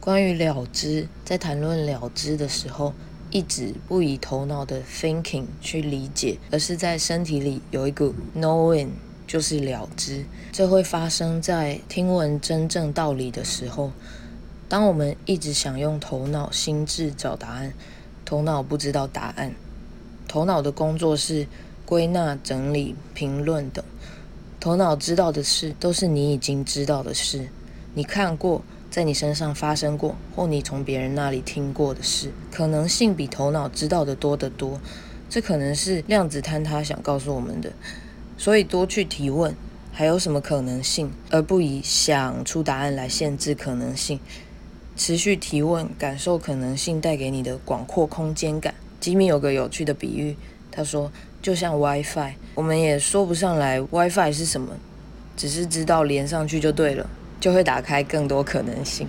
关于了知，在谈论了知的时候，一直不以头脑的 thinking 去理解，而是在身体里有一个 knowing，就是了知。这会发生在听闻真正道理的时候。当我们一直想用头脑、心智找答案，头脑不知道答案。头脑的工作是归纳、整理、评论等。头脑知道的事，都是你已经知道的事，你看过，在你身上发生过，或你从别人那里听过的事。可能性比头脑知道的多得多。这可能是量子坍塌想告诉我们的。所以多去提问，还有什么可能性，而不以想出答案来限制可能性。持续提问，感受可能性带给你的广阔空间感。吉米有个有趣的比喻，他说就像 WiFi，我们也说不上来 WiFi 是什么，只是知道连上去就对了，就会打开更多可能性。